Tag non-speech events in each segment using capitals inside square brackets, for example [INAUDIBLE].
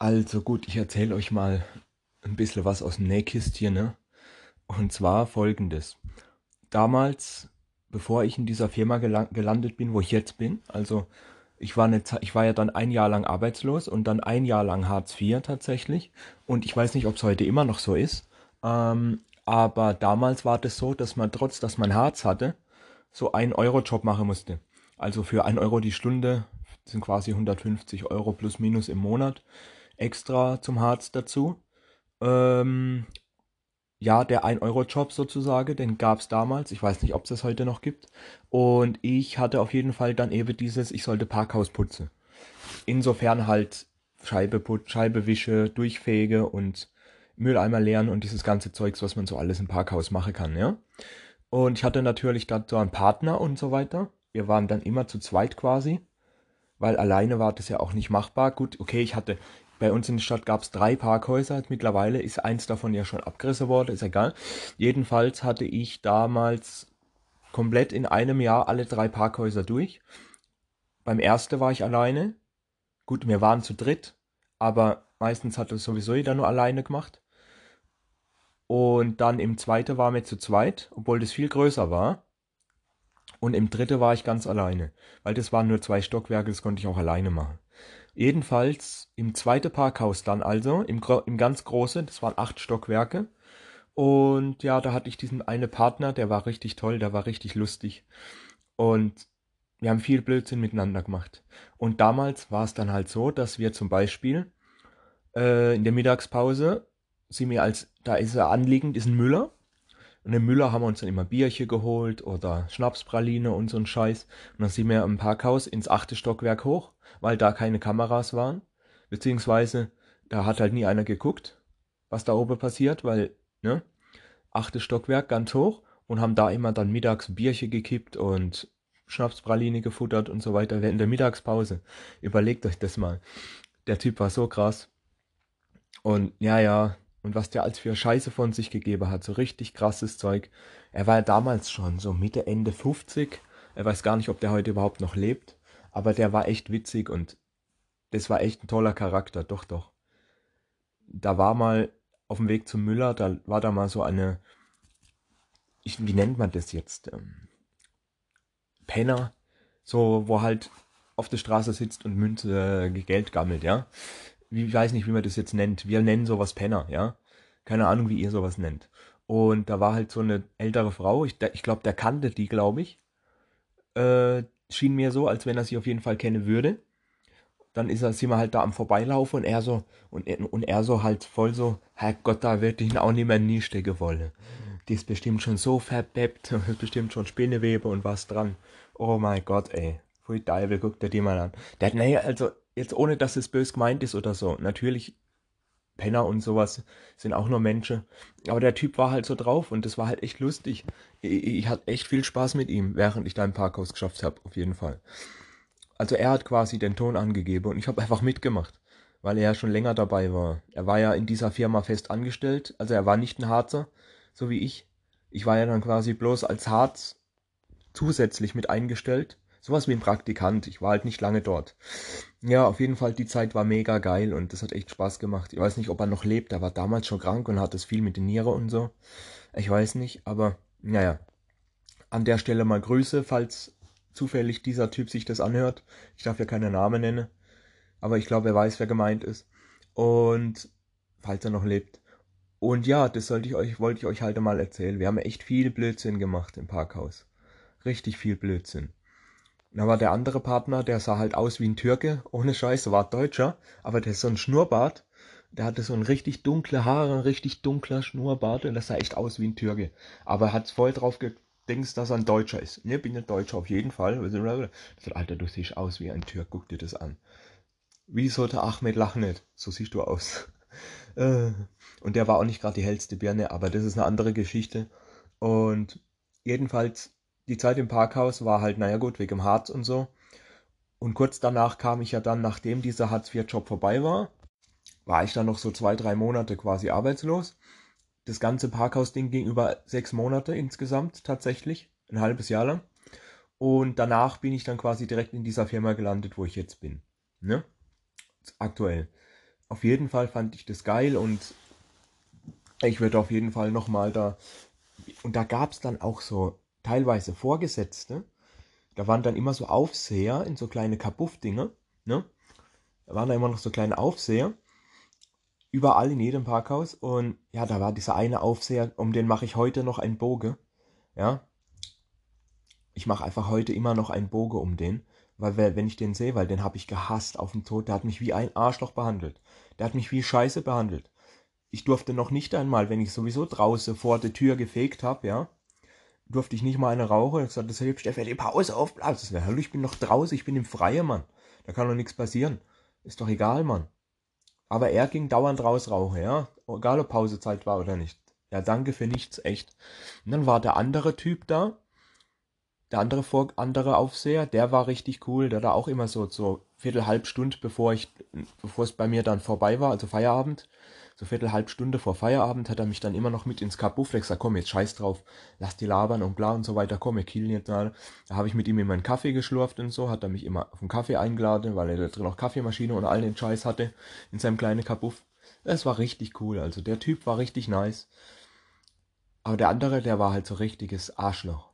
Also gut, ich erzähle euch mal ein bisschen was aus dem Nähkistchen, ne? Und zwar folgendes. Damals, bevor ich in dieser Firma gelandet bin, wo ich jetzt bin, also ich war, eine, ich war ja dann ein Jahr lang arbeitslos und dann ein Jahr lang Hartz IV tatsächlich. Und ich weiß nicht, ob es heute immer noch so ist. Ähm, aber damals war das so, dass man trotz, dass man Hartz hatte, so einen Euro-Job machen musste. Also für ein Euro die Stunde sind quasi 150 Euro plus minus im Monat extra zum Harz dazu. Ähm, ja, der 1-Euro-Job sozusagen, den gab es damals. Ich weiß nicht, ob es das heute noch gibt. Und ich hatte auf jeden Fall dann eben dieses, ich sollte Parkhaus putzen. Insofern halt Scheibe, Scheibe wische, durchfege und Mülleimer leeren und dieses ganze Zeugs, was man so alles im Parkhaus machen kann, ja. Und ich hatte natürlich so einen Partner und so weiter. Wir waren dann immer zu zweit quasi, weil alleine war das ja auch nicht machbar. Gut, okay, ich hatte bei uns in der Stadt gab es drei Parkhäuser. Mittlerweile ist eins davon ja schon abgerissen worden, ist egal. Jedenfalls hatte ich damals komplett in einem Jahr alle drei Parkhäuser durch. Beim ersten war ich alleine. Gut, wir waren zu dritt, aber meistens hat das sowieso jeder nur alleine gemacht. Und dann im zweiten waren wir zu zweit, obwohl das viel größer war. Und im dritten war ich ganz alleine, weil das waren nur zwei Stockwerke, das konnte ich auch alleine machen. Jedenfalls im zweiten Parkhaus dann also, im, im ganz großen, das waren acht Stockwerke. Und ja, da hatte ich diesen eine Partner, der war richtig toll, der war richtig lustig. Und wir haben viel Blödsinn miteinander gemacht. Und damals war es dann halt so, dass wir zum Beispiel äh, in der Mittagspause, sie mir als, da ist er anliegend, ist ein Müller. Und im Müller haben wir uns dann immer Bierchen geholt oder Schnapspraline und so ein Scheiß. Und dann sind wir im Parkhaus ins achte Stockwerk hoch weil da keine Kameras waren. Beziehungsweise da hat halt nie einer geguckt, was da oben passiert, weil, ne, achtes Stockwerk ganz hoch und haben da immer dann mittags Bierchen gekippt und Schnapspraline gefuttert und so weiter während der Mittagspause. Überlegt euch das mal. Der Typ war so krass. Und ja, ja, und was der als für Scheiße von sich gegeben hat, so richtig krasses Zeug. Er war ja damals schon so Mitte, Ende 50. Er weiß gar nicht, ob der heute überhaupt noch lebt. Aber der war echt witzig und das war echt ein toller Charakter, doch, doch. Da war mal auf dem Weg zum Müller, da war da mal so eine, ich, wie nennt man das jetzt? Ähm, Penner, so, wo halt auf der Straße sitzt und Münze äh, Geld gammelt, ja. Wie, ich weiß nicht, wie man das jetzt nennt. Wir nennen sowas Penner, ja. Keine Ahnung, wie ihr sowas nennt. Und da war halt so eine ältere Frau, ich, ich glaube, der kannte die, glaube ich. Äh, schien mir so, als wenn er sie auf jeden Fall kennen würde. Dann ist er, sind wir halt da am Vorbeilaufen und er so, und, und er so halt voll so, Herrgott, da wird ich ihn auch nicht mehr nie stecken wollen. Die ist bestimmt schon so verbeppt, ist [LAUGHS] bestimmt schon Spinnewebe und was dran. Oh mein Gott, ey. Pfui Teufel, guckt er die mal an. Der hat, naja, also, jetzt ohne, dass es bös gemeint ist oder so. Natürlich Penner und sowas sind auch nur Menschen. Aber der Typ war halt so drauf und das war halt echt lustig. Ich, ich hatte echt viel Spaß mit ihm, während ich da im Parkhaus geschafft habe, auf jeden Fall. Also er hat quasi den Ton angegeben und ich habe einfach mitgemacht, weil er ja schon länger dabei war. Er war ja in dieser Firma fest angestellt, also er war nicht ein Harzer, so wie ich. Ich war ja dann quasi bloß als Harz zusätzlich mit eingestellt sowas wie ein Praktikant. Ich war halt nicht lange dort. Ja, auf jeden Fall, die Zeit war mega geil und das hat echt Spaß gemacht. Ich weiß nicht, ob er noch lebt. Er war damals schon krank und hat es viel mit den Nieren und so. Ich weiß nicht, aber naja. An der Stelle mal Grüße, falls zufällig dieser Typ sich das anhört. Ich darf ja keine Namen nennen. Aber ich glaube, er weiß, wer gemeint ist. Und falls er noch lebt. Und ja, das sollte ich euch, wollte ich euch halt mal erzählen. Wir haben echt viel Blödsinn gemacht im Parkhaus. Richtig viel Blödsinn. War der andere Partner, der sah halt aus wie ein Türke, ohne Scheiße, war Deutscher, aber der ist so ein Schnurrbart. Der hatte so ein richtig dunkle Haare, richtig dunkler Schnurrbart und das sah echt aus wie ein Türke. Aber er hat voll drauf gedingst, dass er ein Deutscher ist. Ne, bin ein Deutscher auf jeden Fall. Das Alter, du siehst aus wie ein Türk, guck dir das an. Wie sollte Ahmed lachen? So siehst du aus. [LAUGHS] Äh, und der war auch nicht gerade die hellste Birne, aber das ist eine andere Geschichte. Und jedenfalls die Zeit im Parkhaus war halt, naja gut, wegen Harz und so. Und kurz danach kam ich ja dann, nachdem dieser Hartz-IV-Job vorbei war, war ich dann noch so zwei, drei Monate quasi arbeitslos. Das ganze Parkhaus-Ding ging über sechs Monate insgesamt tatsächlich, ein halbes Jahr lang. Und danach bin ich dann quasi direkt in dieser Firma gelandet, wo ich jetzt bin. Ne? Aktuell. auf jeden Fall fand ich das geil und ich würde auf jeden Fall nochmal da. Und da gab es dann auch so teilweise Vorgesetzte. Da waren dann immer so Aufseher in so kleine Kabuff-Dinge. Ne? Da waren da immer noch so kleine Aufseher. Überall in jedem Parkhaus. Und ja, da war dieser eine Aufseher, um den mache ich heute noch einen Boge. Ja. Ich mache einfach heute immer noch einen Boge um den. Weil wenn ich den sehe, weil den habe ich gehasst auf den Tod, der hat mich wie ein Arschloch behandelt. Der hat mich wie Scheiße behandelt. Ich durfte noch nicht einmal, wenn ich sowieso draußen vor der Tür gefegt habe, ja, durfte ich nicht mal eine rauchen. Ich sagte, hilft Stefan, die Pause. Das wäre, hallo, ich bin noch draußen, ich bin im Freien, Mann. Da kann doch nichts passieren. Ist doch egal, Mann. Aber er ging dauernd raus rauchen, ja. Egal ob Pausezeit war oder nicht. Ja, danke für nichts, echt. Und dann war der andere Typ da, der andere, Vor andere Aufseher, der war richtig cool. Der da auch immer so, so Viertel, halb Stunde, bevor ich, bevor es bei mir dann vorbei war, also Feierabend, so Viertel, halb Stunde vor Feierabend, hat er mich dann immer noch mit ins Kabuff gesagt, komm, jetzt scheiß drauf, lass die labern und bla und so weiter, komm, wir killen jetzt mal. Da habe ich mit ihm immer einen Kaffee geschlurft und so, hat er mich immer auf einen Kaffee eingeladen, weil er da drin auch Kaffeemaschine und all den Scheiß hatte in seinem kleinen Kabuff. Es war richtig cool, also der Typ war richtig nice. Aber der andere, der war halt so richtiges Arschloch.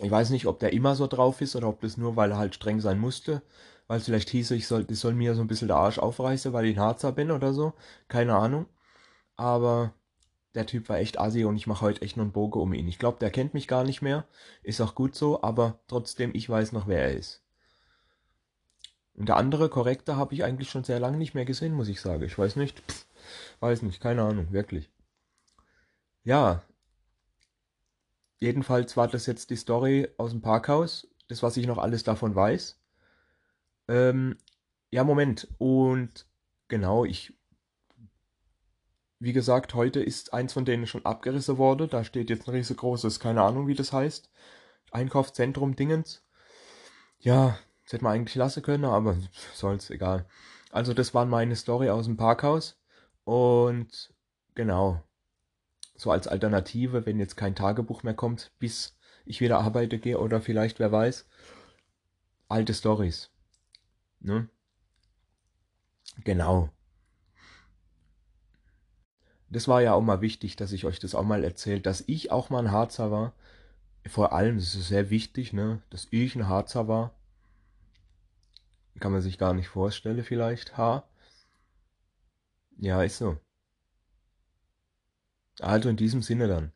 Ich weiß nicht, ob der immer so drauf ist oder ob das nur, weil er halt streng sein musste. Weil es vielleicht hieß, ich soll, das soll mir so ein bisschen der Arsch aufreißen, weil ich ein Harzer bin oder so. Keine Ahnung. Aber der Typ war echt assi und ich mache heute echt nur einen Bogen um ihn. Ich glaube, der kennt mich gar nicht mehr. Ist auch gut so, aber trotzdem, ich weiß noch, wer er ist. Und der andere Korrekte habe ich eigentlich schon sehr lange nicht mehr gesehen, muss ich sagen. Ich weiß nicht. Pff, weiß nicht, keine Ahnung, wirklich. Ja, Jedenfalls war das jetzt die Story aus dem Parkhaus, das, was ich noch alles davon weiß. Ähm, ja, Moment. Und genau, ich. Wie gesagt, heute ist eins von denen schon abgerissen worden. Da steht jetzt ein riesengroßes, keine Ahnung, wie das heißt. Einkaufszentrum Dingens. Ja, das hätte man eigentlich lassen können, aber soll's, egal. Also, das war meine Story aus dem Parkhaus. Und genau so als Alternative, wenn jetzt kein Tagebuch mehr kommt, bis ich wieder arbeite gehe oder vielleicht, wer weiß, alte Stories. Ne? Genau. Das war ja auch mal wichtig, dass ich euch das auch mal erzählt, dass ich auch mal ein Harzer war. Vor allem, das ist sehr wichtig, ne, dass ich ein Harzer war. Kann man sich gar nicht vorstellen, vielleicht, ha? Ja, ist so. Also in diesem Sinne dann.